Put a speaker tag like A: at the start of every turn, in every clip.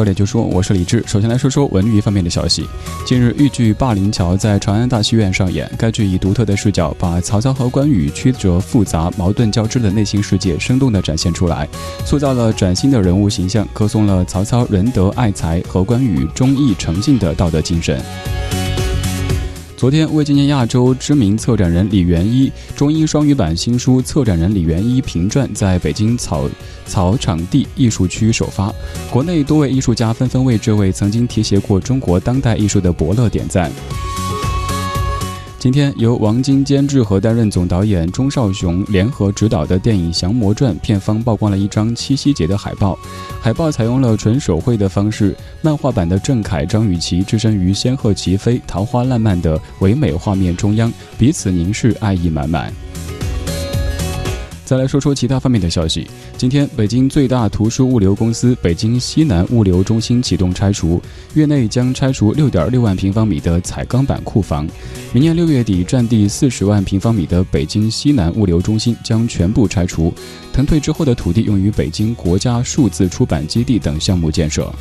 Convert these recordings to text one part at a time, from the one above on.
A: 焦点就说，
B: 我是李志。首先来说说文娱方面的消息。近日，豫剧《霸凌桥》在长安大戏院上演。该剧以独特的视角，把曹操和关羽曲折复杂、矛盾交织的内心世界生动地展现出来，塑造了崭新的人物形象，歌颂了曹操仁德爱才和关羽忠义诚信的道德精神。昨天，为纪念亚洲知名策展人李元一，中英双语版新书《策展人李元一评传》在北京草草场地艺术区首发。国内多位艺术家纷纷为这位曾经提携过中国当代艺术的伯乐点赞。今天，由王晶监制和担任总导演钟少雄联合执导的电影《降魔传》片方曝光了一张七夕节的海报。海报采用了纯手绘的方式，漫画版的郑恺、张雨绮置身于仙鹤齐飞、桃花烂漫的唯美画面中央，彼此凝视，爱意满满。再来说说其他方面的消息。今天，北京最大图书物流公司北京西南物流中心启动拆除，月内将拆除六点六万平方米的彩钢板库房。明年六月底，占地四十万平方米的北京西南物流中心将全部拆除，腾退之后的土地用于北京国家数字出版基地等项目建设。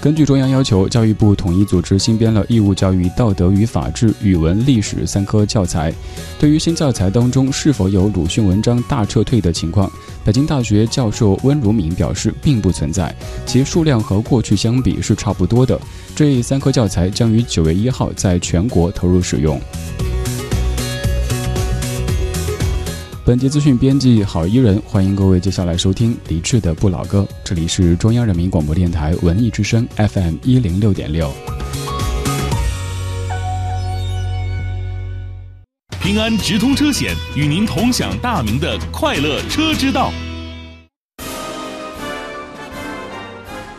B: 根据中央要求，教育部统一组织新编了义务教育道德与法治、语文、历史三科教材。对于新教材当中是否有鲁迅文章大撤退的情况，北京大学教授温如敏表示，并不存在，其数量和过去相比是差不多的。这三科教材将于九月一号在全国投入使用。本节资讯编辑郝一人，欢迎各位接下来收听李志的不老歌。这里是中央人民广播电台文艺之声 FM 一零六点六。
C: 平安直通车险与您同享大明的快乐车之道。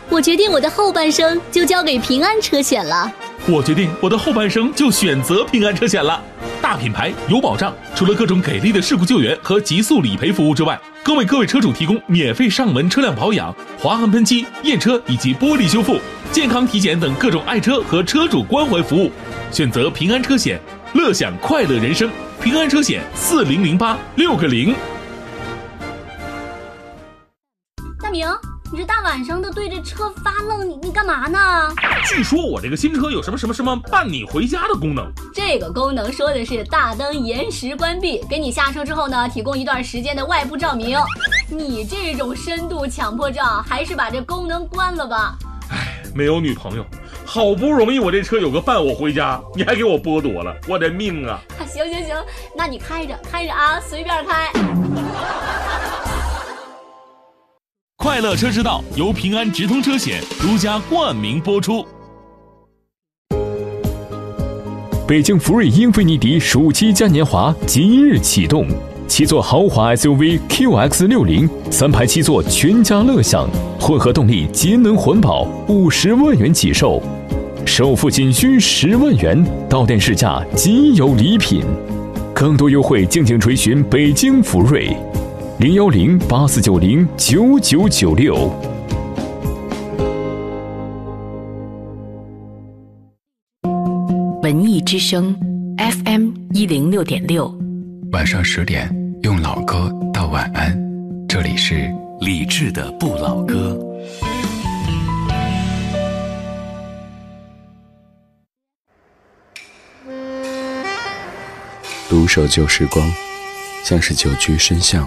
D: 我决定我的后半生就交给平安车险了。
C: 我决定我的后半生就选择平安车险了。大品牌有保障，除了各种给力的事故救援和极速理赔服务之外，更为各位车主提供免费上门车辆保养、划痕喷漆、验车以及玻璃修复、健康体检等各种爱车和车主关怀服务。选择平安车险，乐享快乐人生。平安车险四零零八六个零。
D: 大明。你这大晚上的对着车发愣，你你干嘛呢？
C: 据说我这个新车有什么什么什么伴你回家的功能。
D: 这个功能说的是大灯延时关闭，给你下车之后呢，提供一段时间的外部照明。你这种深度强迫症，还是把这功能关了吧。
C: 唉，没有女朋友，好不容易我这车有个伴我回家，你还给我剥夺了我的命啊！
D: 行行行，那你开着开着啊，随便开。
C: 快乐车之道由平安直通车险独家冠名播出。
E: 北京福瑞英菲尼迪暑期嘉年华即日启动，七座豪华 SUV QX 六零，三排七座全家乐享，混合动力节能环保，五十万元起售，首付仅需十万元，到店试驾即有礼品，更多优惠敬请垂询北京福瑞。零幺零八四九零九九九六，
F: 文艺之声 FM 一零六点六，
A: 晚上十点用老歌道晚安，这里是李志的不老歌。
G: 独守旧时光，像是久居深巷。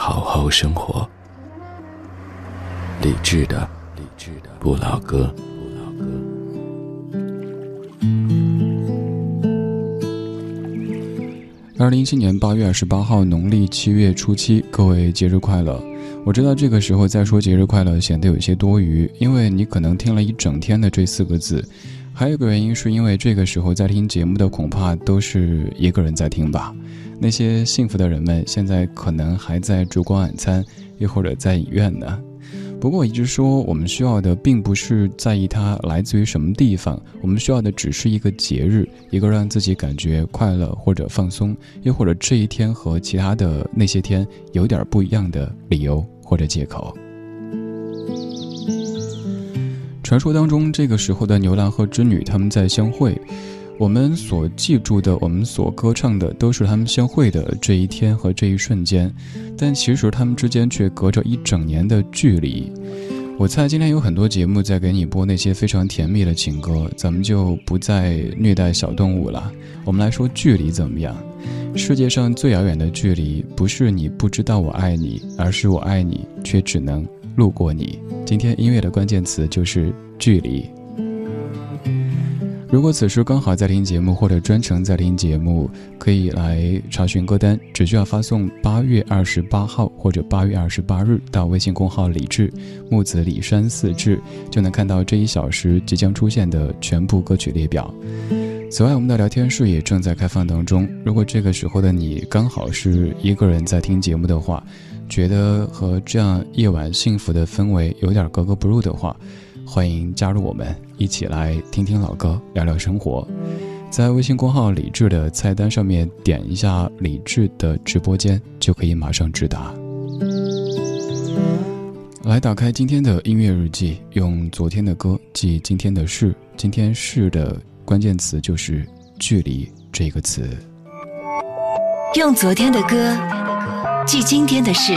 G: 好好生活，理智的理智的不老歌。
B: 二零一七年八月二十八号，农历七月初七，各位节日快乐！我知道这个时候再说节日快乐显得有些多余，因为你可能听了一整天的这四个字。还有一个原因是因为这个时候在听节目的恐怕都是一个人在听吧。那些幸福的人们现在可能还在烛光晚餐，又或者在影院呢。不过我一直说，我们需要的并不是在意它来自于什么地方，我们需要的只是一个节日，一个让自己感觉快乐或者放松，又或者这一天和其他的那些天有点不一样的理由或者借口。传说当中，这个时候的牛郎和织女他们在相会，我们所记住的，我们所歌唱的，都是他们相会的这一天和这一瞬间，但其实他们之间却隔着一整年的距离。我猜今天有很多节目在给你播那些非常甜蜜的情歌，咱们就不再虐待小动物了。我们来说距离怎么样？世界上最遥远的距离，不是你不知道我爱你，而是我爱你却只能。路过你，今天音乐的关键词就是距离。如果此时刚好在听节目，或者专程在听节目，可以来查询歌单，只需要发送八月二十八号或者八月二十八日到微信公号李志木子李山四志，就能看到这一小时即将出现的全部歌曲列表。此外，我们的聊天室也正在开放当中。如果这个时候的你刚好是一个人在听节目的话，觉得和这样夜晚幸福的氛围有点格格不入的话，欢迎加入我们，一起来听听老歌，聊聊生活。在微信公号“李智”的菜单上面点一下“李智”的直播间，就可以马上直达。来打开今天的音乐日记，用昨天的歌记今天的事。今天事的关键词就是“距离”这个词。
H: 用昨天的歌。记今天的事，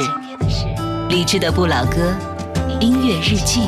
H: 理智的不老歌，音乐日记。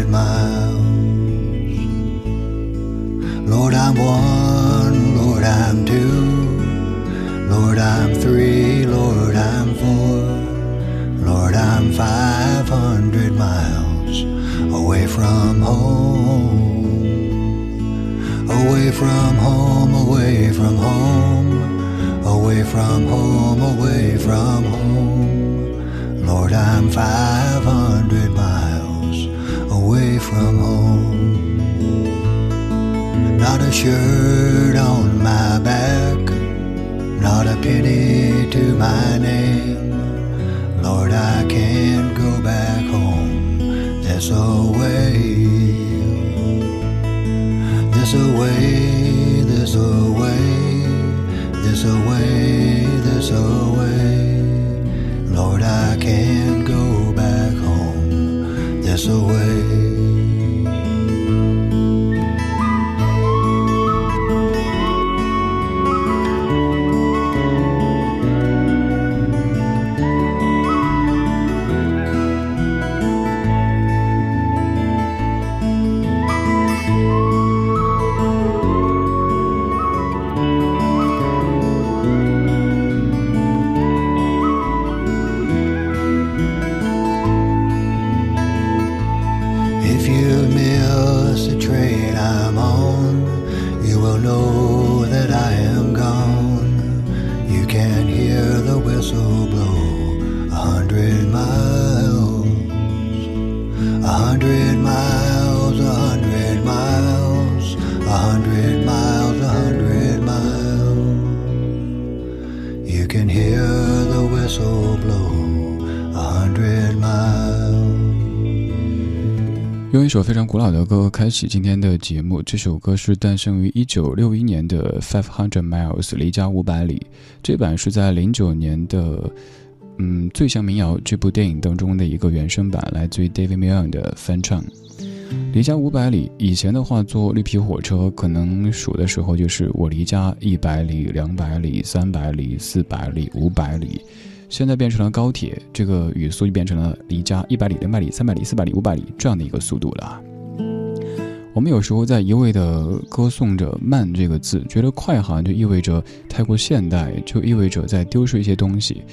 I: I'm one, Lord, I'm two, Lord, I'm three, Lord, I'm four, Lord, I'm five hundred miles away from home, away from home, away from home. Away from home, away from home. Lord, I'm 500 miles away from home. Not a shirt on my back, not a penny to my name. Lord, I can't go back home this away. This away, this away this away, this away. Lord, I can't go back home this away. Hundred miles。
B: 用一首非常古老的歌开启今天的节目。这首歌是诞生于一九六一年的《Five Hundred Miles》离家五百里。这版是在零九年的嗯《最像民谣》这部电影当中的一个原声版，来自于 David Milne 的翻唱。离家五百里，以前的话坐绿皮火车，可能数的时候就是我离家一百里、两百里、三百里、四百里、五百里。现在变成了高铁，这个语速就变成了离家一百里、两百里、三百里、四百里、五百里这样的一个速度了。
J: 我们有时候在一味的歌颂着“慢”这个字，觉得快好像就意味着太过现代，就意味着在丢失一些东西。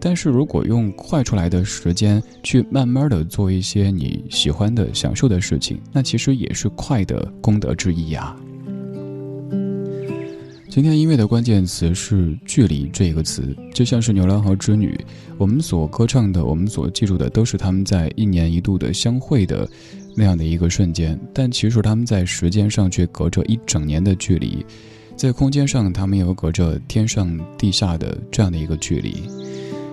J: 但是如果用快出来的时间去慢慢的做一些你喜欢的、享受的事情，那其实也是快的功德之一呀。今天音乐的关键词是“距离”这个词，就像是牛郎和织女，我们所歌唱的，我们所记住的，都是他们在一年一度的相会的。那样的一个瞬间，但其实他们在时间上却隔着一整年的距离，在空间上他们又隔着天上地下的这样的一个距离。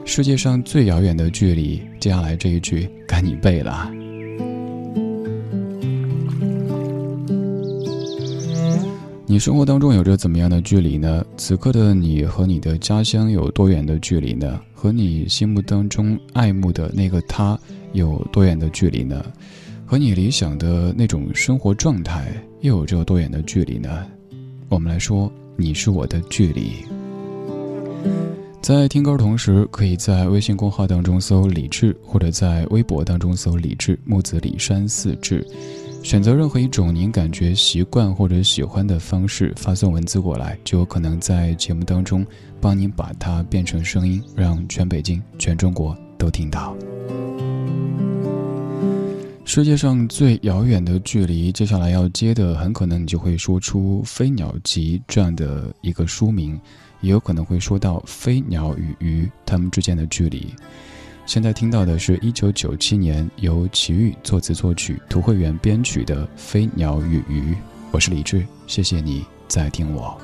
J: 世界上最遥远的距离，接下来这一句该你背了。你生活当中有着怎么样的距离呢？此刻的你和你的家乡有多远的距离呢？和你心目当中爱慕的那个他有多远的距离呢？和你理想的那种生活状态又有着多远的距离呢？我们来说，你是我的距离。在听歌同时，可以在微信公号当中搜“李志”，或者在微博当中搜“李志木子李山四志”，选择任何一种您感觉习惯或者喜欢的方式发送文字过来，就有可能在节目当中帮您把它变成声音，让全北京、全中国都听到。世界上最遥远的距离，接下来要接的很可能你就会说出《飞鸟集》这样的一个书名，也有可能会说到飞鸟与鱼它们之间的距离。现在听到的是一九九七年由齐豫作词作曲、涂慧源编曲的《飞鸟与鱼》。我是李志，谢谢你在听我。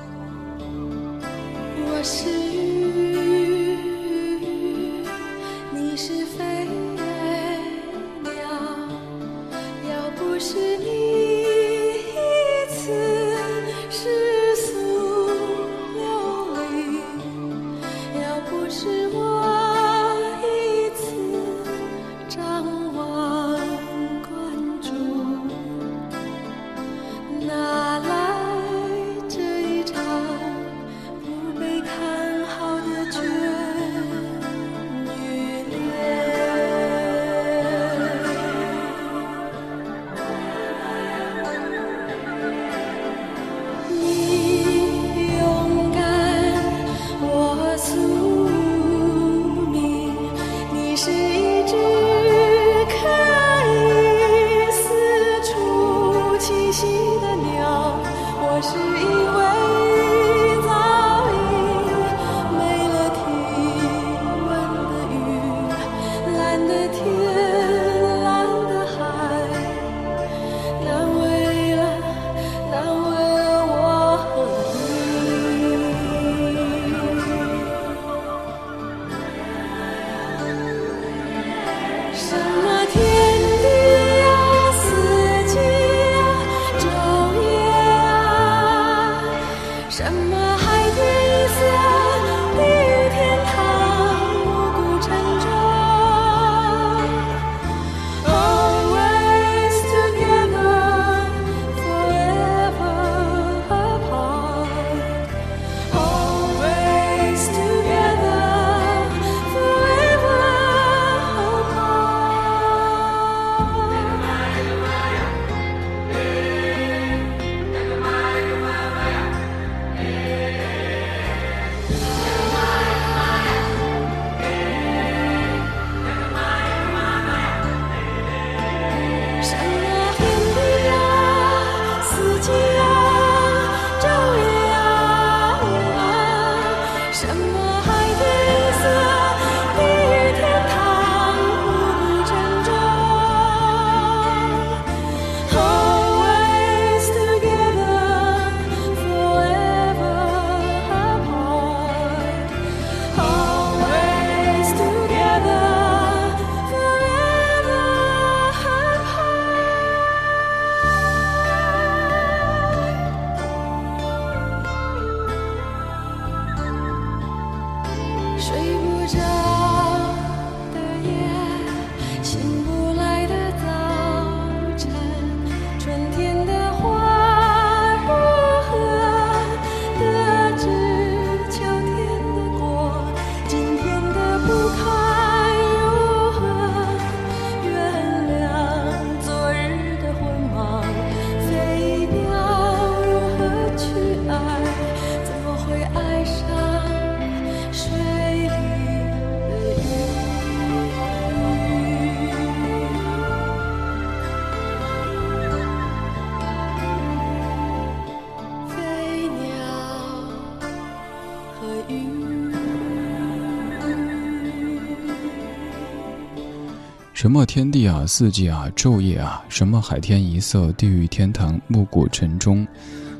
K: 什么天地啊，四季啊，昼夜啊，什么海天一色，地狱天堂，暮鼓晨钟，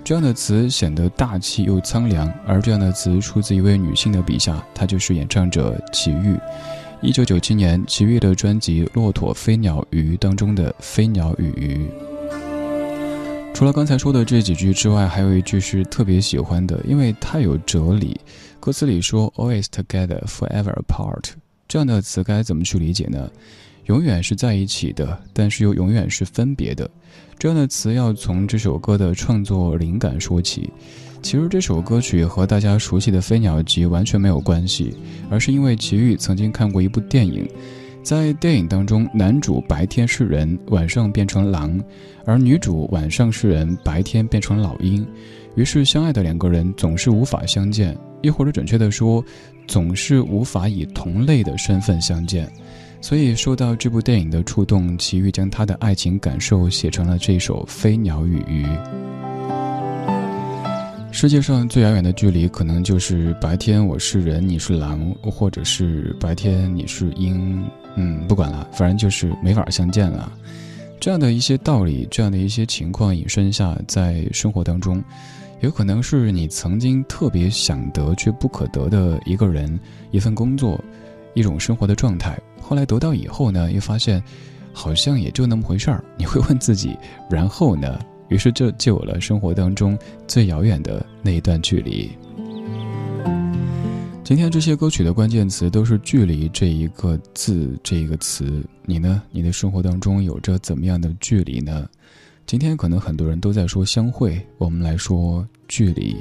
B: 这样的词显得大气又苍凉。而这样的词出自一位女性的笔下，她就是演唱者齐豫。一九九七年，齐豫的专辑《骆驼飞鸟鱼》当中的“飞鸟与鱼”。除了刚才说的这几句之外，还有一句是特别喜欢的，因为太有哲理。歌词里说 “always together, forever apart”，这样的词该怎么去理解呢？永远是在一起的，但是又永远是分别的。这样的词要从这首歌的创作灵感说起。其实这首歌曲和大家熟悉的《飞鸟集》完全没有关系，而是因为齐豫曾经看过一部电影，在电影当中，男主白天是人，晚上变成狼，而女主晚上是人，白天变成老鹰。于是相爱的两个人总是无法相见，又或者准确的说，总是无法以同类的身份相见。所以受到这部电影的触动，齐豫将他的爱情感受写成了这首《飞鸟与鱼》。世界上最遥远的距离，可能就是白天我是人，你是狼，或者是白天你是鹰。嗯，不管了，反正就是没法相见了。这样的一些道理，这样的一些情况引申下，在生活当中，有可能是你曾经特别想得却不可得的一个人、一份工作、一种生活的状态。后来得到以后呢，又发现好像也就那么回事儿。你会问自己，然后呢？于是这就有了生活当中最遥远的那一段距离。今天这些歌曲的关键词都是“距离”这一个字，这一个词。你呢？你的生活当中有着怎么样的距离呢？今天可能很多人都在说相会，我们来说距离。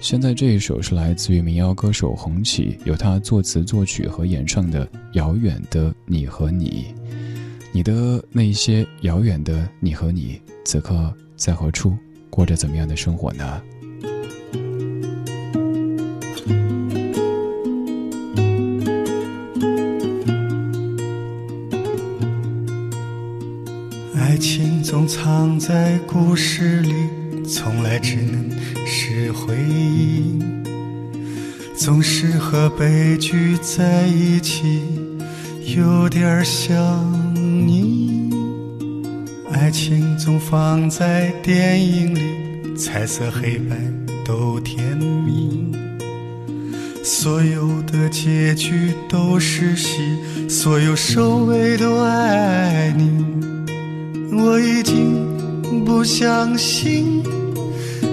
B: 现在这一首是来自于民谣歌手洪启，由他作词作曲和演唱的《遥远的你和你》。你的那些遥远的你和你，此刻。在何处过着怎么样的生活呢？
L: 爱情总藏在故事里，从来只能是回忆。总是和悲剧在一起，有点像你。爱情总放在电影里，彩色黑白都甜蜜。所有的结局都是戏，所有收尾都爱你。我已经不相信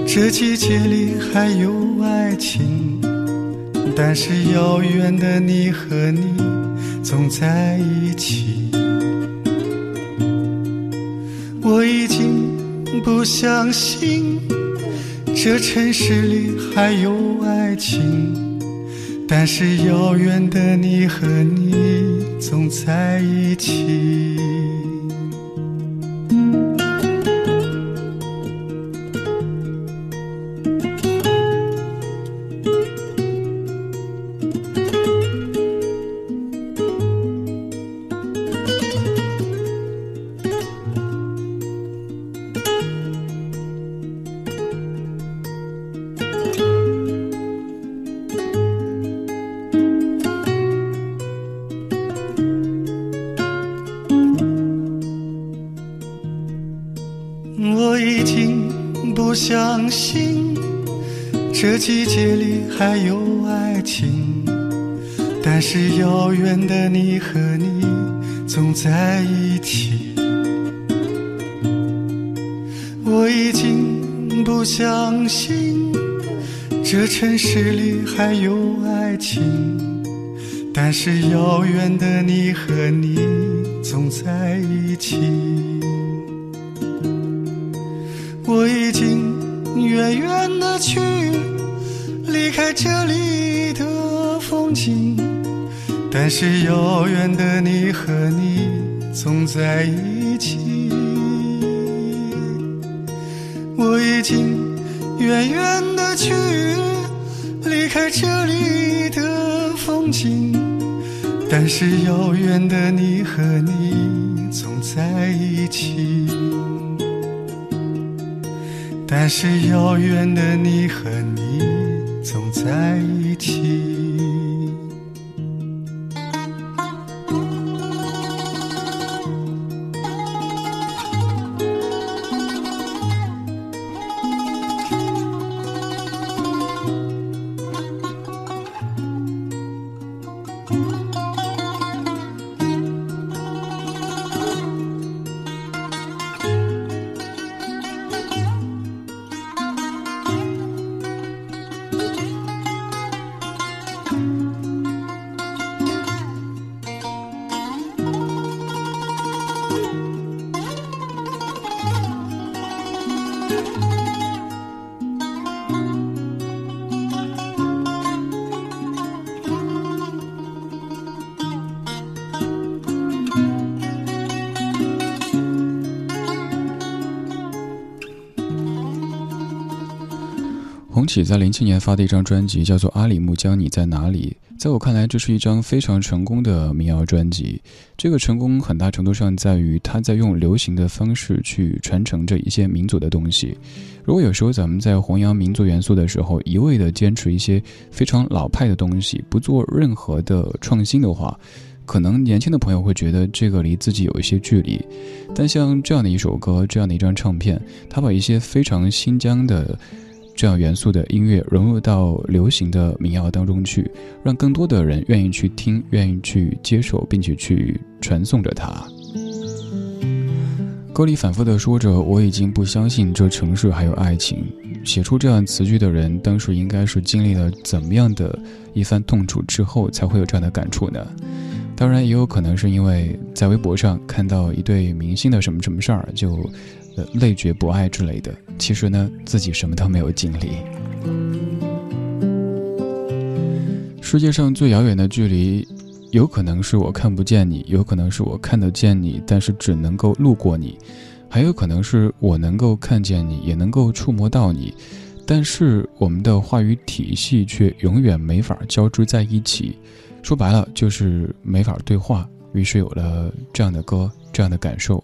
L: 这季节里还有爱情，但是遥远的你和你总在一起。我已经不相信这城市里还有爱情，但是遥远的你和你总在一起。相信这季节里还有爱情，但是遥远的你和你总在一起。我已经不相信这城市里还有爱情，但是遥远的你和你总在一起。但是遥远的你和你总在一起。我已经远远的去，离开这里的风景，但是遥远的你和你总在一起。但是遥远的在一起。
B: 在零七年发的一张专辑叫做《阿里木江你在哪里》，在我看来，这是一张非常成功的民谣专辑。这个成功很大程度上在于他在用流行的方式去传承着一些民族的东西。如果有时候咱们在弘扬民族元素的时候，一味的坚持一些非常老派的东西，不做任何的创新的话，可能年轻的朋友会觉得这个离自己有一些距离。但像这样的一首歌，这样的一张唱片，他把一些非常新疆的。这样元素的音乐融入到流行的民谣当中去，让更多的人愿意去听，愿意去接受，并且去传颂着它。歌里反复的说着：“我已经不相信这城市还有爱情。”写出这样词句的人，当时应该是经历了怎么样的一番痛楚之后，才会有这样的感触呢？当然，也有可能是因为在微博上看到一对明星的什么什么事儿，就。累觉不爱之类的，其实呢，自己什么都没有经历。世界上最遥远的距离，有可能是我看不见你，有可能是我看得见你，但是只能够路过你，还有可能是我能够看见你，也能够触摸到你，但是我们的话语体系却永远没法交织在一起。说白了，就是没法对话。于是有了这样的歌，这样的感受。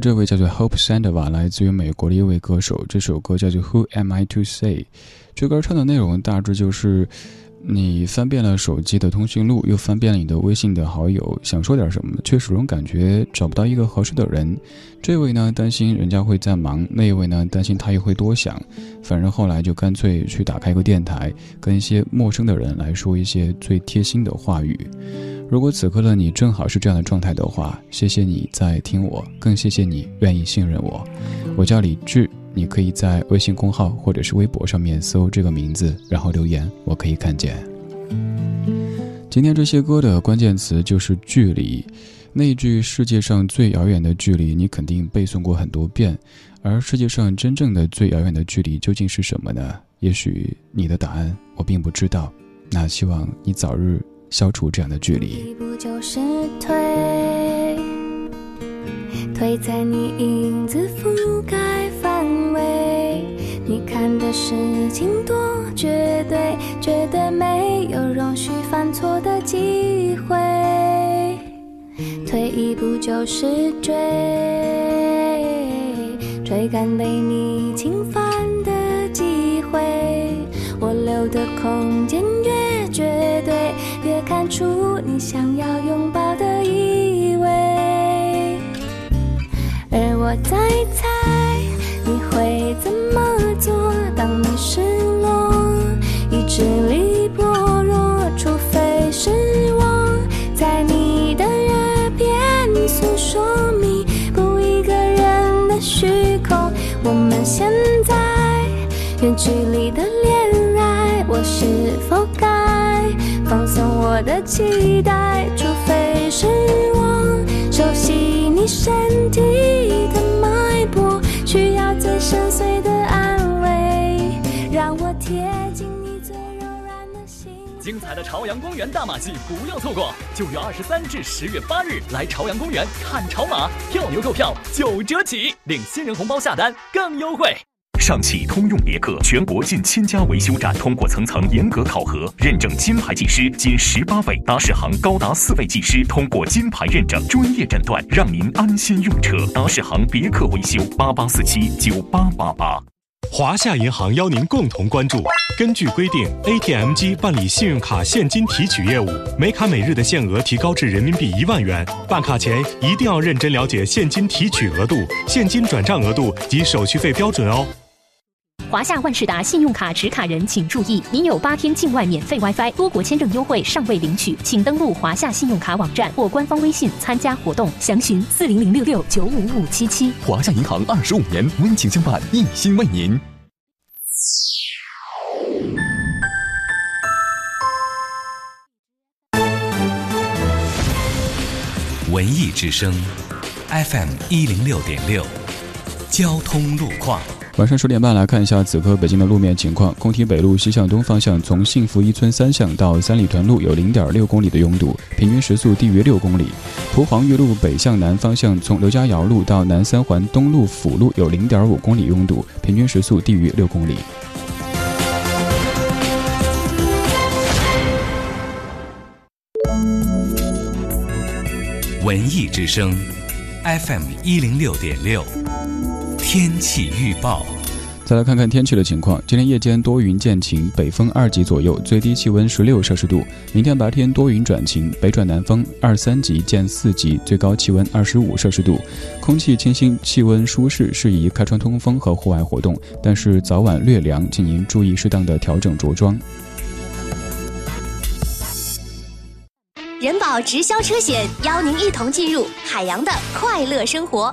B: 这位叫做 Hope Sandova，来自于美国的一位歌手。这首歌叫做 Who Am I to Say？这歌唱的内容大致就是，你翻遍了手机的通讯录，又翻遍了你的微信的好友，想说点什么，却始终感觉找不到一个合适的人。这位呢，担心人家会在忙；那一位呢，担心他又会多想。反正后来就干脆去打开一个电台，跟一些陌生的人来说一些最贴心的话语。如果此刻的你正好是这样的状态的话，谢谢你在听我，更谢谢你愿意信任我。我叫李志，你可以在微信公号或者是微博上面搜这个名字，然后留言，我可以看见。今天这些歌的关键词就是距离，那一句世界上最遥远的距离，你肯定背诵过很多遍。而世界上真正的最遥远的距离究竟是什么呢？也许你的答案我并不知道。那希望你早日消除这样的距离。
J: 一步就是退，退在你影子覆盖。看的事情多绝对，绝对没有容许犯错的机会。退一步就是追，追赶被你侵犯的机会。我留的空间越绝对，越看出你想要拥抱的意味。而我在猜怎么做，当你失落，意志力薄弱，除非是我在你的耳边诉说弥补一个人的虚空。我们现在远距离的恋爱，我是否该放松我的期待？除非是我熟悉你身体的脉，需要最深邃的安慰，让我贴近你最柔软的心。
M: 精彩的朝阳公园大马戏不要错过！九月二十三至十月八日，来朝阳公园看潮马，票牛购票九折起，领新人红包下单更优惠。
N: 上汽通用别克全国近千家维修站通过层层严格考核，认证金牌技师仅十八位，达世行高达四位技师通过金牌认证，专业诊断，让您安心用车。达世行别克维修八八四七九八八八。
O: 华夏银行邀您共同关注。根据规定，ATM 机办理信用卡现金提取业务，每卡每日的限额提高至人民币一万元。办卡前一定要认真了解现金提取额度、现金转账额度及手续费标准哦。
P: 华夏万事达信用卡持卡人请注意，您有八天境外免费 WiFi、多国签证优惠尚未领取，请登录华夏信用卡网站或官方微信参加活动，详询四零零六六九五五七七。
E: 华夏银行二十五年温情相伴，一心为您。
A: 文艺之声，FM 一零六点六，交通路况。
B: 晚上十点半来看一下此刻北京的路面情况。工体北路西向东方向，从幸福一村三巷到三里屯路有零点六公里的拥堵，平均时速低于六公里。蒲黄榆路北向南方向，从刘家窑路到南三环东路辅路有零点五公里拥堵，平均时速低于六公里。
A: 文艺之声，FM 一零六点六，天气预报。
B: 再来看看天气的情况。今天夜间多云见晴，北风二级左右，最低气温十六摄氏度。明天白天多云转晴，北转南风二三级见四级，最高气温二十五摄氏度。空气清新，气温舒适，适宜开窗通风和户外活动。但是早晚略凉，请您注意适当的调整着装。
Q: 人保直销车险邀您一同进入海洋的快乐生活。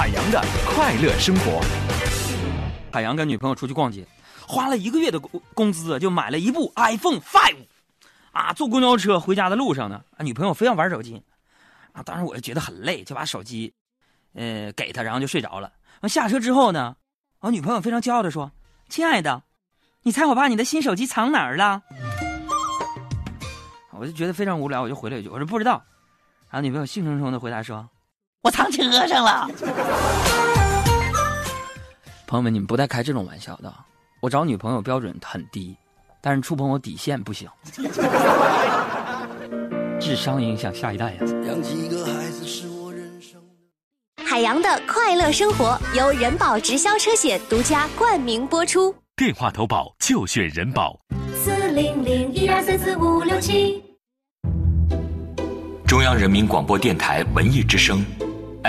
M: 海洋的快乐生活。
R: 海洋跟女朋友出去逛街，花了一个月的工工资就买了一部 iPhone Five，啊，坐公交车回家的路上呢，啊，女朋友非要玩手机，啊，当时我就觉得很累，就把手机，呃，给她，然后就睡着了。完下车之后呢，我女朋友非常骄傲的说：“亲爱的，你猜我把你的新手机藏哪儿了？”我就觉得非常无聊，我就回了一句：“我说不知道。”然后女朋友兴冲冲的回答说：“我藏车上了。”朋友们，你们不带开这种玩笑的。我找女朋友标准很低，但是触碰我底线不行。智商影响下一代呀。
Q: 海洋的快乐生活由人保直销车险独家冠名播出。
N: 电话投保就选人保。
S: 四零零一二三四五六七。
N: 中央人民广播电台文艺之声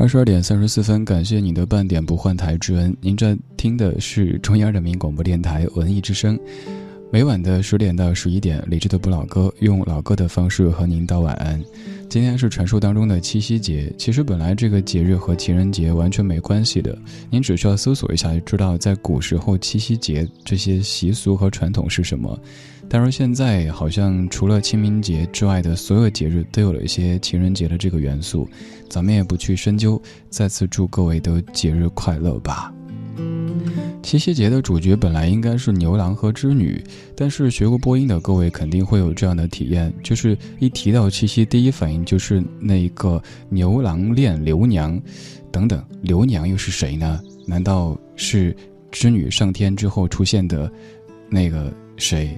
B: 二十二点三十四分，感谢你的半点不换台之恩。您在听的是中央人民广播电台文艺之声，每晚的十点到十一点，理智的不老歌用老歌的方式和您道晚安。今天是传说当中的七夕节，其实本来这个节日和情人节完全没关系的，您只需要搜索一下就知道，在古时候七夕节这些习俗和传统是什么。但是现在好像除了清明节之外的所有节日都有了一些情人节的这个元素，咱们也不去深究。再次祝各位都节日快乐吧。七夕节的主角本来应该是牛郎和织女，但是学过播音的各位肯定会有这样的体验，就是一提到七夕，第一反应就是那一个牛郎恋刘娘，等等，刘娘又是谁呢？难道是织女上天之后出现的那个谁？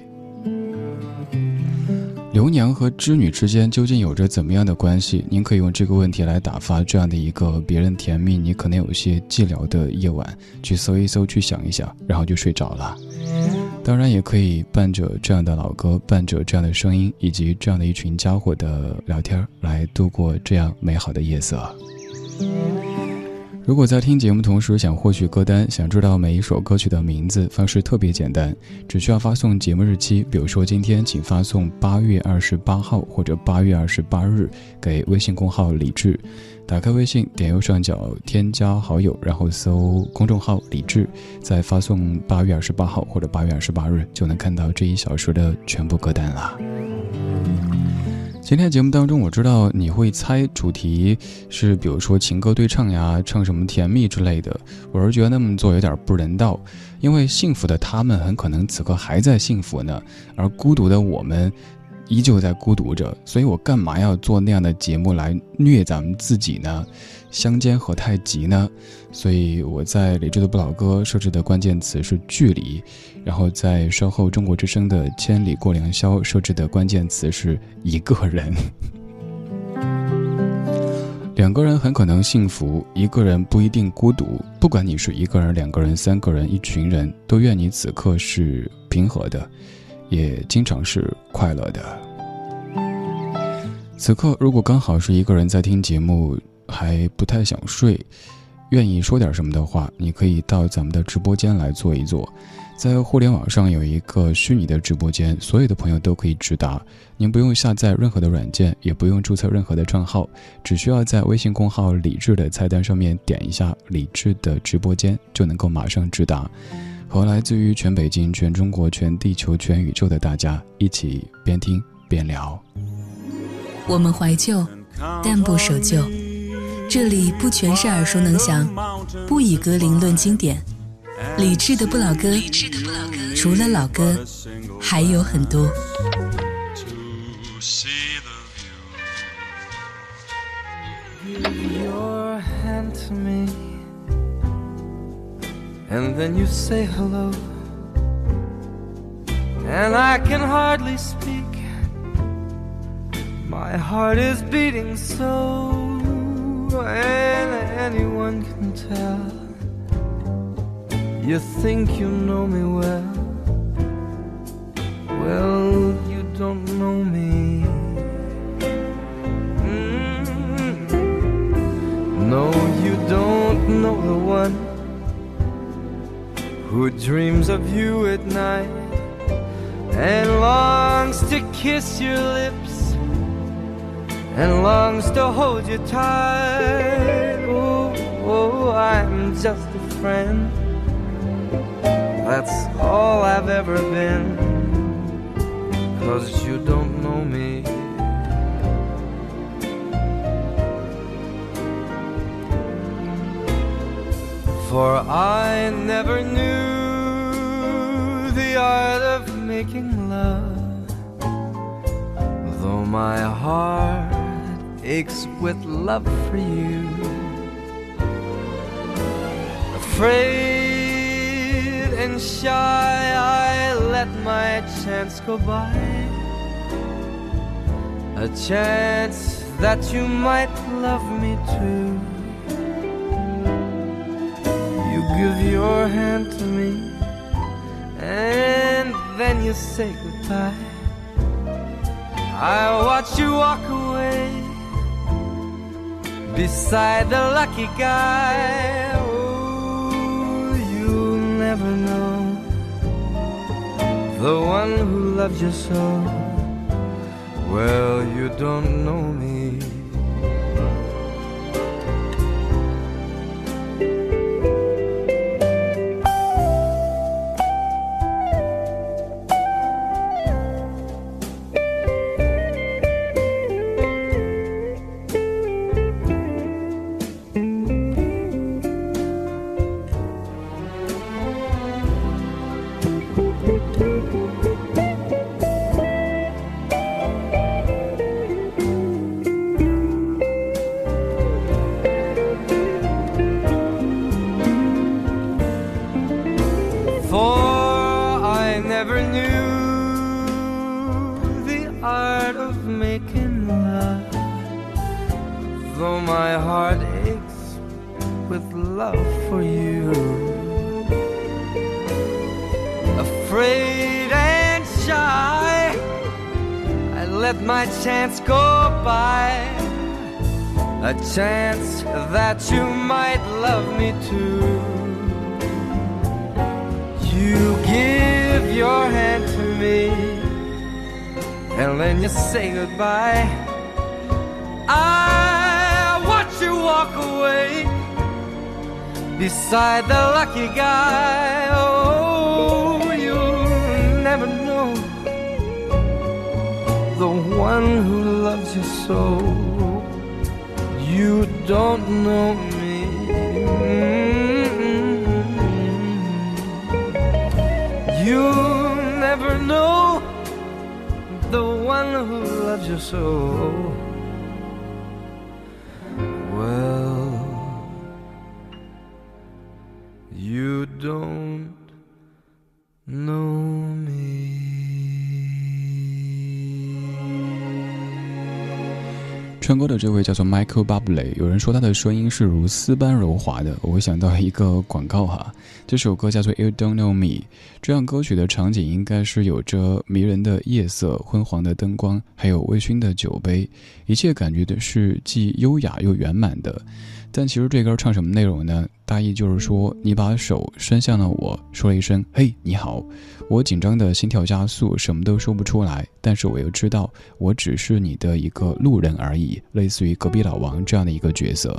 B: 刘娘和织女之间究竟有着怎么样的关系？您可以用这个问题来打发这样的一个别人甜蜜，你可能有些寂寥的夜晚，去搜一搜，去想一想，然后就睡着了。当然，也可以伴着这样的老歌，伴着这样的声音，以及这样的一群家伙的聊天，来度过这样美好的夜色。如果在听节目同时想获取歌单，想知道每一首歌曲的名字，方式特别简单，只需要发送节目日期，比如说今天，请发送八月二十八号或者八月二十八日给微信公号李智。打开微信，点右上角添加好友，然后搜公众号李智，再发送八月二十八号或者八月二十八日，就能看到这一小时的全部歌单了。今天节目当中，我知道你会猜主题是，比如说情歌对唱呀，唱什么甜蜜之类的。我是觉得那么做有点不人道，因为幸福的他们很可能此刻还在幸福呢，而孤独的我们依旧在孤独着。所以我干嘛要做那样的节目来虐咱们自己呢？相煎何太急呢？所以我在理智的不老歌设置的关键词是距离，然后在稍后中国之声的千里过良宵设置的关键词是一个人。两个人很可能幸福，一个人不一定孤独。不管你是一个人、两个人、三个人、一群人，都愿你此刻是平和的，也经常是快乐的。此刻如果刚好是一个人在听节目。还不太想睡，愿意说点什么的话，你可以到咱们的直播间来坐一坐。在互联网上有一个虚拟的直播间，所有的朋友都可以直达。您不用下载任何的软件，也不用注册任何的账号，只需要在微信公号“理智”的菜单上面点一下“理智的直播间”，就能够马上直达，和来自于全北京、全中国、全地球、全宇宙的大家一起边听边聊。
T: 我们怀旧，但不守旧。这里不全是耳熟能详，不以歌龄论经典。理智的不老歌，除了老歌，还有很多。
U: Give your hand to me, and then you say hello, and I can hardly speak. My heart is beating so, and anyone can tell. you think you know me well, well, you don't know me. Mm. No, you don't know the one who dreams of you at night and longs to kiss your lips and longs to hold you tight. Oh, oh, I'm just a friend. That's all I've ever been. Cause you don't know me. For I never knew the art of making love. Though my heart aches with love for you. Afraid shy, I let my chance go by. A chance that you might love me too. You give your hand to me, and then you say goodbye. I watch you walk away beside the lucky guy. The one who loves you so. Well, you don't know me. Your hand to me, and then you say goodbye. I watch you walk away beside the lucky guy. Oh, you'll never know the one who loves you so. You don't know me. Mm. You'll never know the one who loves you so. Well, you don't
B: 唱歌的这位叫做 Michael b u b l y 有人说他的声音是如丝般柔滑的，我会想到一个广告哈。这首歌叫做 You Don't Know Me，这样歌曲的场景应该是有着迷人的夜色、昏黄的灯光，还有微醺的酒杯，一切感觉的是既优雅又圆满的。但其实这歌唱什么内容呢？大意就是说，你把手伸向了我，说了一声“嘿，你好”，我紧张的心跳加速，什么都说不出来。但是我又知道，我只是你的一个路人而已，类似于隔壁老王这样的一个角色。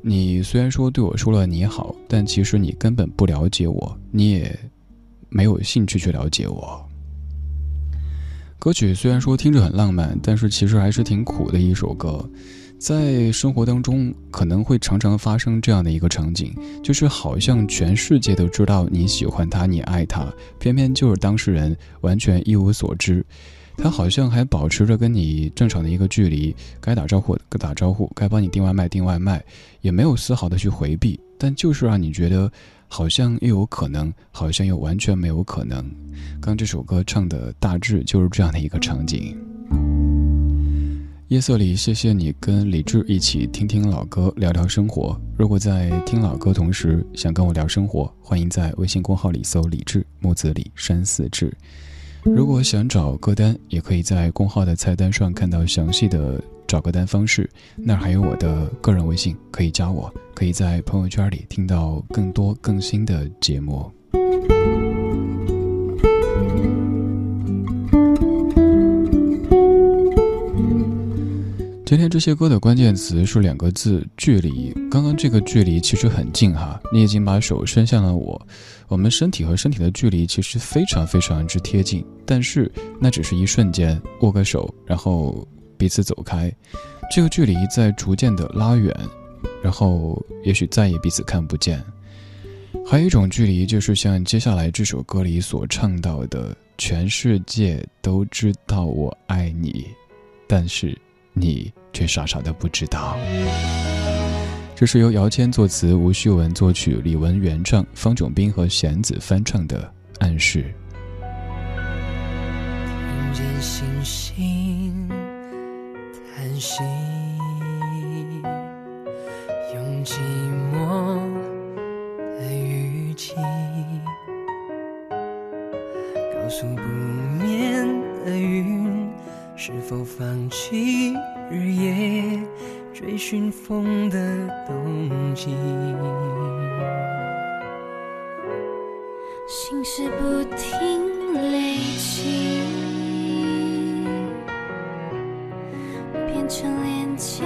B: 你虽然说对我说了你好，但其实你根本不了解我，你也没有兴趣去了解我。歌曲虽然说听着很浪漫，但是其实还是挺苦的一首歌。在生活当中，可能会常常发生这样的一个场景，就是好像全世界都知道你喜欢他，你爱他，偏偏就是当事人完全一无所知。他好像还保持着跟你正常的一个距离，该打招呼打招呼，该帮你订外卖订外卖，也没有丝毫的去回避，但就是让你觉得好像又有可能，好像又完全没有可能。刚这首歌唱的大致就是这样的一个场景。夜色里，谢谢你跟李志一起听听老歌，聊聊生活。如果在听老歌同时想跟我聊生活，欢迎在微信公号里搜“李志木子李山寺志”。如果想找歌单，也可以在公号的菜单上看到详细的找歌单方式。那儿还有我的个人微信，可以加我，可以在朋友圈里听到更多更新的节目。今天这些歌的关键词是两个字：距离。刚刚这个距离其实很近哈，你已经把手伸向了我，我们身体和身体的距离其实非常非常之贴近，但是那只是一瞬间，握个手，然后彼此走开，这个距离在逐渐的拉远，然后也许再也彼此看不见。还有一种距离，就是像接下来这首歌里所唱到的：“全世界都知道我爱你，但是。”你却傻傻的不知道。这是由姚谦作词，吴旭文作曲，李玟原唱，方炯斌和弦子翻唱的《暗示》。
U: 听见星星叹息，用寂寞的语气，告诉不眠的云，是否放弃。日夜追寻风的动机，
J: 心事不停累积，变成廉价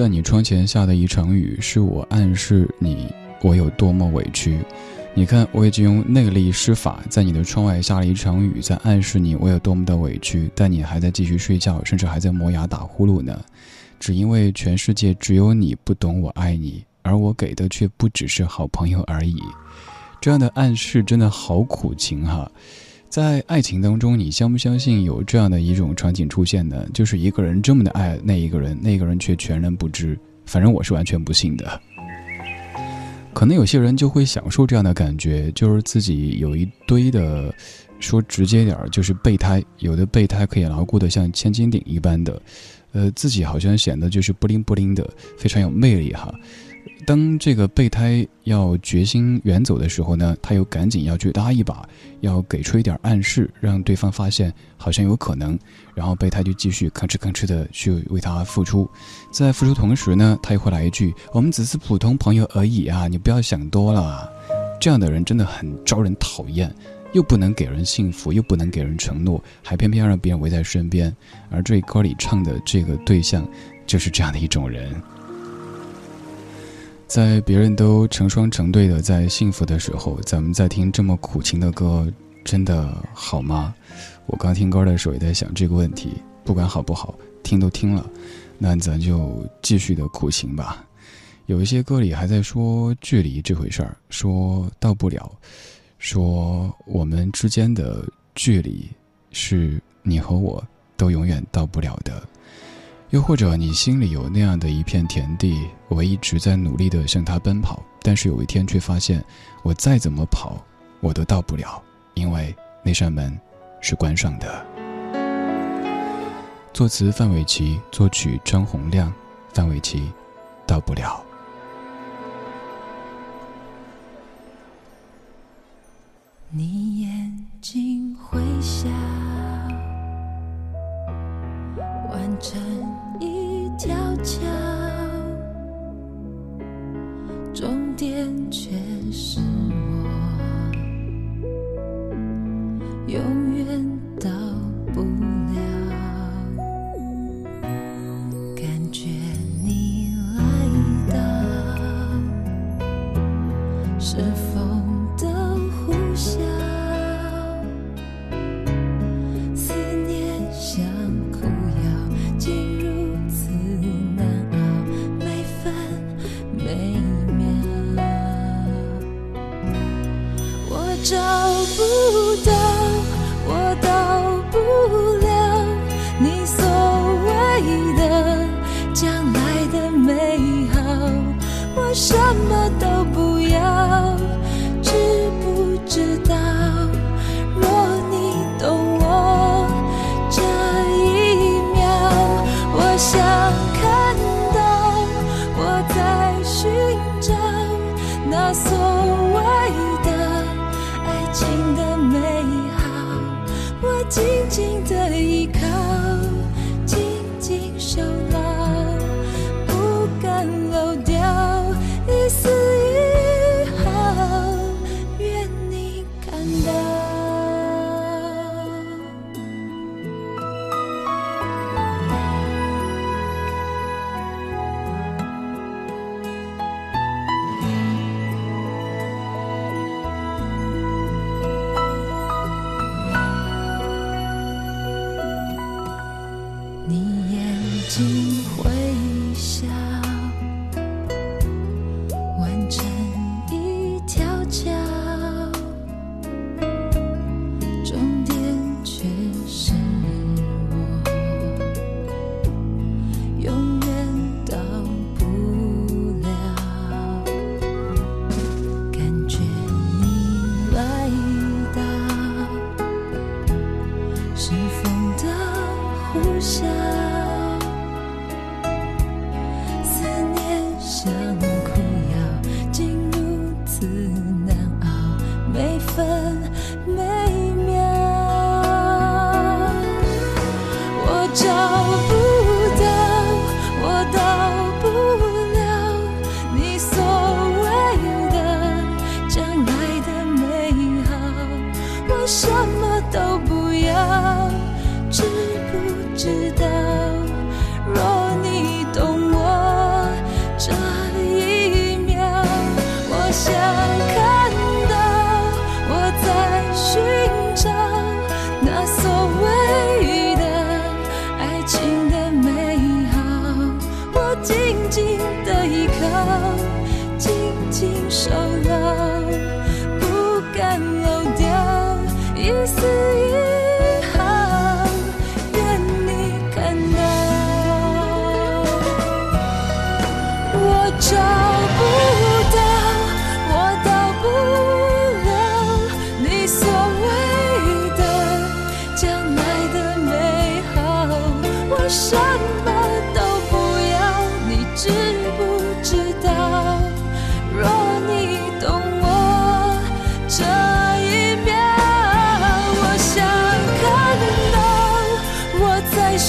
J: 在你窗前下的一场雨，是我暗示你我有多
B: 么委屈。你看，我已经用内力施法，在你的窗外下了一场雨，在暗示你我有多么的委屈，但你还在继续睡觉，甚至还在磨牙打呼噜呢。只因为全世界只有你不懂我爱你，而我给的却不只是好朋友而已。这样的暗示真的好苦情哈。在爱情当中，你相不相信有这样的一种场景出现呢？就是一个人这么的爱那一个人，那个人却全然不知。反正我是完全不信的。可能有些人就会享受这样的感觉，就是自己有一堆的，说直接点儿就是备胎，有的备胎可以牢固的像千斤顶一般的，呃，自己好像显得就是不灵不灵的，非常有魅力哈。当这个备胎要决心远走的时候呢，他又赶紧要去搭一把，要给出一点暗示，让对方发现好像有可能，然后备胎就继续吭哧吭哧的去为他付出，在付出同时呢，他又会来一句：“我们只是普通朋友而已啊，你不要想多了。”这样的人真的很招人讨厌，又不能给人幸福，又不能给人承诺，还偏偏让别人围在身边。而这歌里唱的这个对象，就是这样的一种人。在别人都成双成对的在幸福的时候，咱们在听这么苦情的歌，真的好吗？我刚听歌的时候也在想这个问题。不管好不好，听都听了，那咱就继续的苦情吧。有一些歌里还在说距离这回事儿，说到不了，说我们之间的距离是你和我都永远到不了的。又或者你心里有那样的一片田地，我一直在努力的向它奔跑，但是有一天却发现，我再怎么跑，我都到不了，因为那扇门是关上的。作词范玮琪，作曲张洪亮，范玮琪，到不了。
J: 你眼睛会笑，完成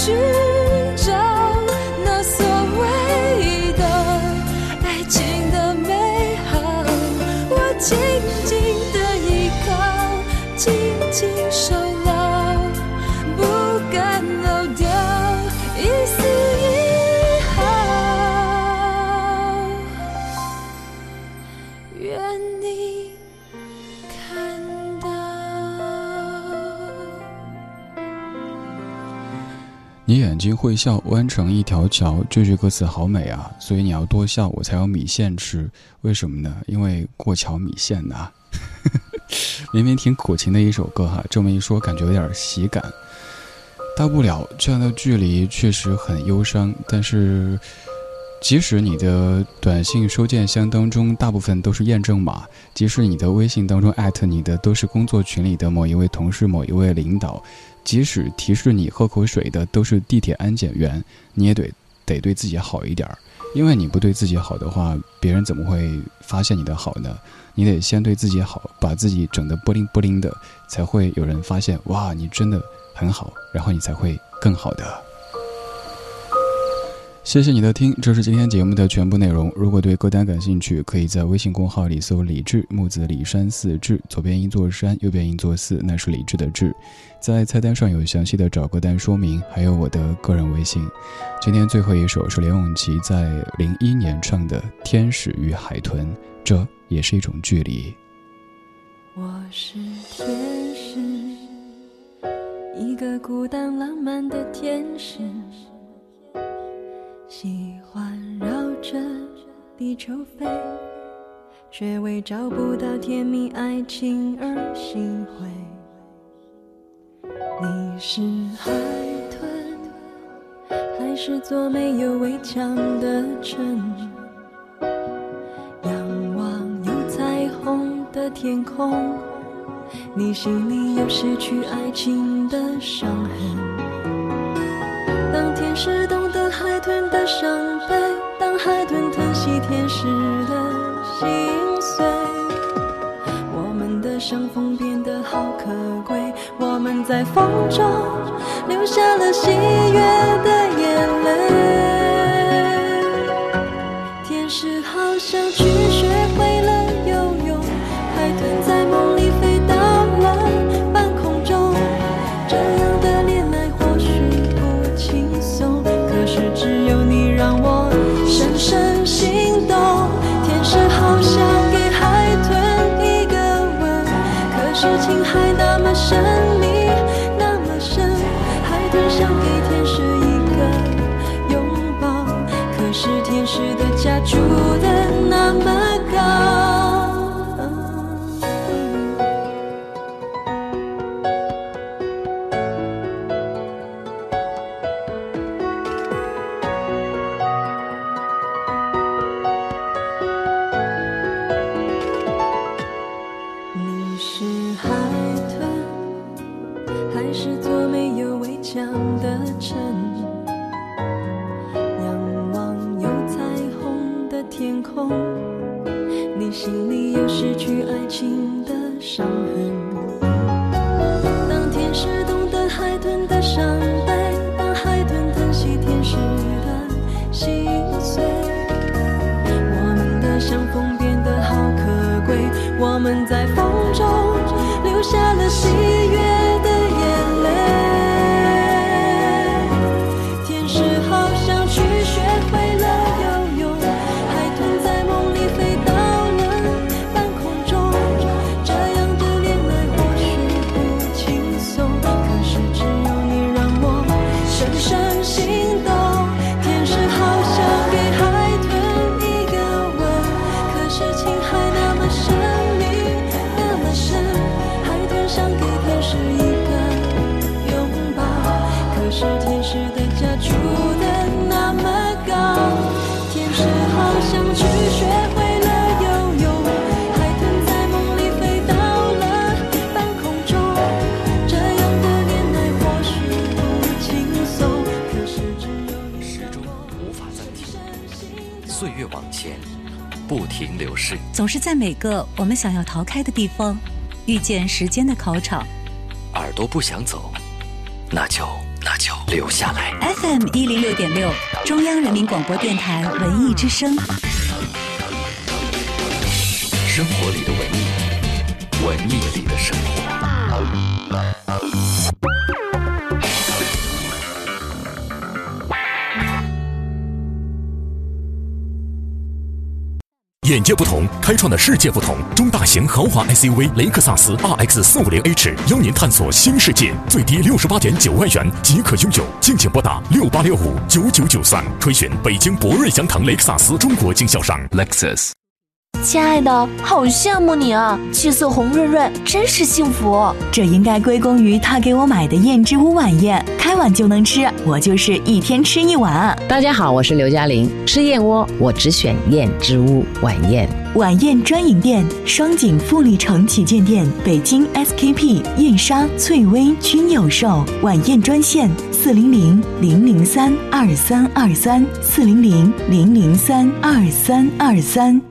J: 是
B: 睛会笑，弯成一条桥。这句歌词好美啊！所以你要多笑，我才有米线吃。为什么呢？因为过桥米线呐、明明挺苦情的一首歌哈，这么一说，感觉有点喜感。大不了这样的距离确实很忧伤，但是即使你的短信收件箱当中大部分都是验证码，即使你的微信当中艾特你的都是工作群里的某一位同事、某一位领导，即使提示你喝口水的都是地铁安检员，你也得得对自己好一点儿，因为你不对自己好的话，别人怎么会发现你的好呢？你得先对自己好，把自己整得不灵不灵的，才会有人发现哇，你真的很好，然后你才会更好的。谢谢你的听，这是今天节目的全部内容。如果对歌单感兴趣，可以在微信公号里搜“李志木子李山四志”，左边一座山，右边一座寺，那是李志的志。在菜单上有详细的找歌单说明，还有我的个人微信。今天最后一首是梁咏琪在零一年唱的《天使与海豚》，这也是一种距离。
J: 我是天使，一个孤单浪漫的天使，喜欢绕着地球飞，却为找不到甜蜜爱情而心灰。你是海豚，还是座没有围墙的城？仰望有彩虹的天空，你心里有失去爱情的伤痕。当天使懂得海豚的伤悲，当海豚疼惜天使在风中留下了喜悦的眼泪。住的相逢不
M: 停流逝。
V: 总是在每个我们想要逃开的地方，遇见时间的考场。
M: 耳朵不想走，那就那就留下来。
V: FM 一零六点六，中央人民广播电台文艺之声。
M: 生活里的文艺，文艺里
W: 眼界不同，开创的世界不同。中大型豪华 SUV 雷克萨斯 RX 四五零 H 邀您探索新世界，最低六十八点九万元即可拥有，敬请拨打六八六五九九九三，垂询北京博瑞祥腾雷克萨斯中国经销商。
A: Lexus。
X: 亲爱的，好羡慕你啊，气色红润润，真是幸福。
H: 这应该归功于他给我买的燕之屋晚宴，开碗就能吃，我就是一天吃一碗。
Y: 大家好，我是刘嘉玲，吃燕窝我只选燕之屋晚宴。
H: 晚宴专营店：双井富力城旗舰店、北京 SKP、燕莎、翠微均有售。晚宴专线：四零零零零三二三二三，四零零零零三二三二三。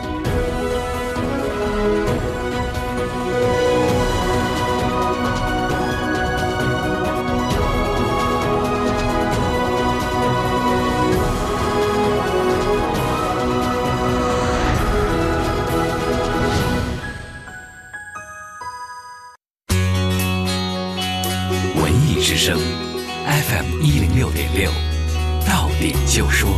A: 声，FM 一零六点六，到点就说。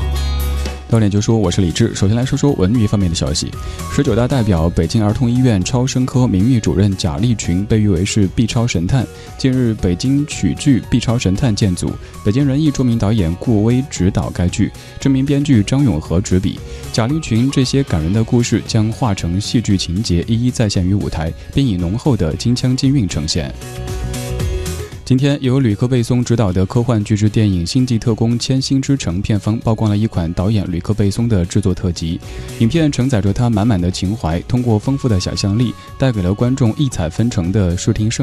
B: 到点就说，我是李志。首先来说说文娱方面的消息。十九大代表北京儿童医院超声科名誉主任贾立群被誉为是 “B 超神探”。近日，北京曲剧《B 超神探》建组，北京人艺著名导演顾威执导该剧，知名编剧张永和执笔。贾立群这些感人的故事将化成戏剧情节，一一再现于舞台，并以浓厚的京腔京韵呈现。今天，由吕克·贝松执导的科幻巨制电影《星际特工：千星之城》片方曝光了一款导演吕克·贝松的制作特辑。影片承载着他满满的情怀，通过丰富的想象力，带给了观众异彩纷呈的视听盛。